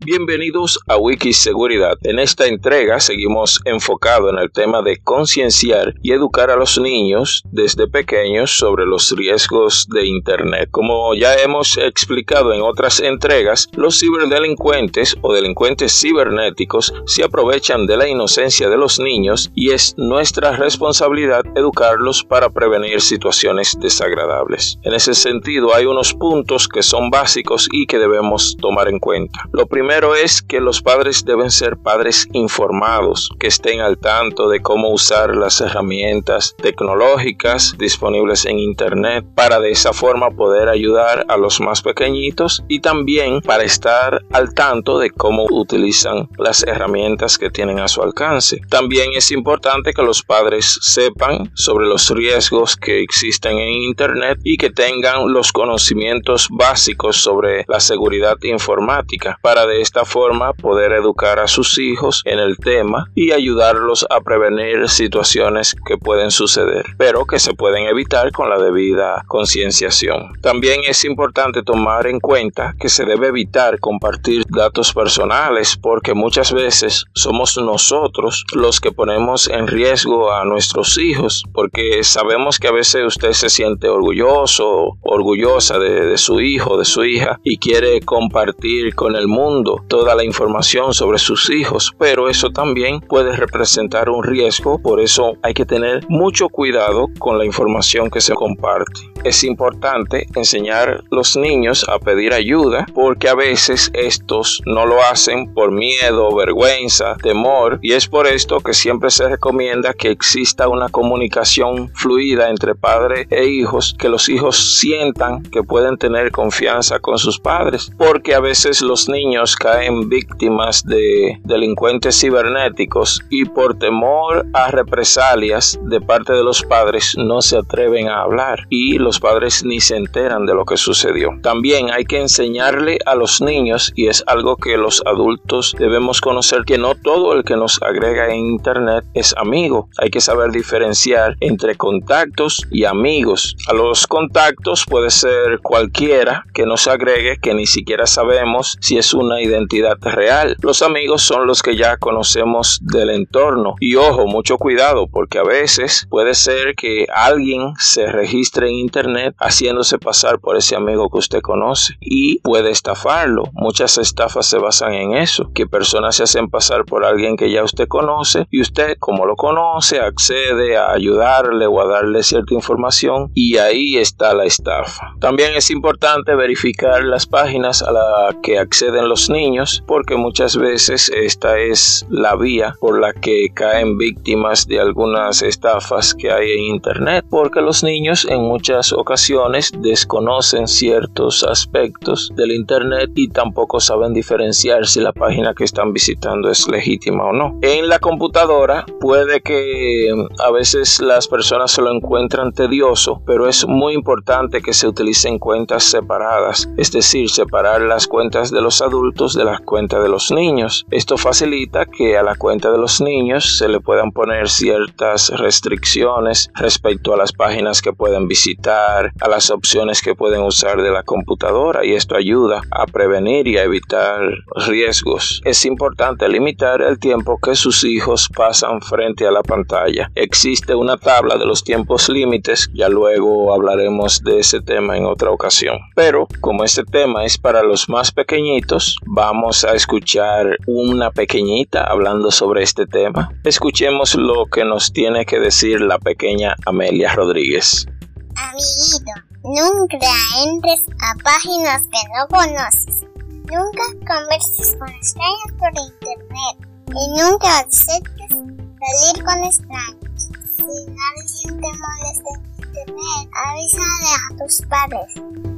Bienvenidos a Wikiseguridad. En esta entrega seguimos enfocado en el tema de concienciar y educar a los niños desde pequeños sobre los riesgos de Internet. Como ya hemos explicado en otras entregas, los ciberdelincuentes o delincuentes cibernéticos se aprovechan de la inocencia de los niños y es nuestra responsabilidad educarlos para prevenir situaciones desagradables. En ese sentido, hay unos puntos que son básicos y que debemos tomar en cuenta. Lo primero es que los padres deben ser padres informados, que estén al tanto de cómo usar las herramientas tecnológicas disponibles en Internet para de esa forma poder ayudar a los más pequeñitos y también para estar al tanto de cómo utilizan las herramientas que tienen a su alcance. También es importante que los padres sepan sobre los riesgos que existen en Internet y que tengan los conocimientos básicos sobre la seguridad informática para de esta forma poder educar a sus hijos en el tema y ayudarlos a prevenir situaciones que pueden suceder, pero que se pueden evitar con la debida concienciación. También es importante tomar en cuenta que se debe evitar compartir datos personales porque muchas veces somos nosotros los que ponemos en riesgo a nuestros hijos porque sabemos que a veces usted se siente orgulloso, orgullosa de, de su hijo, de su hija y quiere compartir con el mundo toda la información sobre sus hijos, pero eso también puede representar un riesgo, por eso hay que tener mucho cuidado con la información que se comparte. Es importante enseñar a los niños a pedir ayuda porque a veces estos no lo hacen por miedo, vergüenza, temor y es por esto que siempre se recomienda que exista una comunicación fluida entre padre e hijos, que los hijos sientan que pueden tener confianza con sus padres, porque a veces los niños caen víctimas de delincuentes cibernéticos y por temor a represalias de parte de los padres no se atreven a hablar y los padres ni se enteran de lo que sucedió. También hay que enseñarle a los niños y es algo que los adultos debemos conocer que no todo el que nos agrega en internet es amigo. Hay que saber diferenciar entre contactos y amigos. A los contactos puede ser cualquiera que nos agregue que ni siquiera sabemos si es una identidad real. Los amigos son los que ya conocemos del entorno. Y ojo, mucho cuidado porque a veces puede ser que alguien se registre en internet haciéndose pasar por ese amigo que usted conoce y puede estafarlo. Muchas estafas se basan en eso, que personas se hacen pasar por alguien que ya usted conoce y usted como lo conoce accede a ayudarle o a darle cierta información y ahí está la estafa. También es importante verificar las páginas a las que acceden los niños porque muchas veces esta es la vía por la que caen víctimas de algunas estafas que hay en internet porque los niños en muchas ocasiones desconocen ciertos aspectos del internet y tampoco saben diferenciar si la página que están visitando es legítima o no. En la computadora puede que a veces las personas se lo encuentran tedioso, pero es muy importante que se utilicen cuentas separadas, es decir, separar las cuentas de los adultos de las cuentas de los niños. Esto facilita que a la cuenta de los niños se le puedan poner ciertas restricciones respecto a las páginas que pueden visitar, a las opciones que pueden usar de la computadora y esto ayuda a prevenir y a evitar riesgos. Es importante limitar el tiempo que sus hijos pasan frente a la pantalla. Existe una tabla de los tiempos límites, ya luego hablaremos de ese tema en otra ocasión. Pero como este tema es para los más pequeñitos, vamos a escuchar una pequeñita hablando sobre este tema. Escuchemos lo que nos tiene que decir la pequeña Amelia Rodríguez. Amiguito, nunca entres a páginas que no conoces. Nunca converses con extraños por internet. Y nunca aceptes salir con extraños. Si alguien te molesta en internet, avísale a tus padres.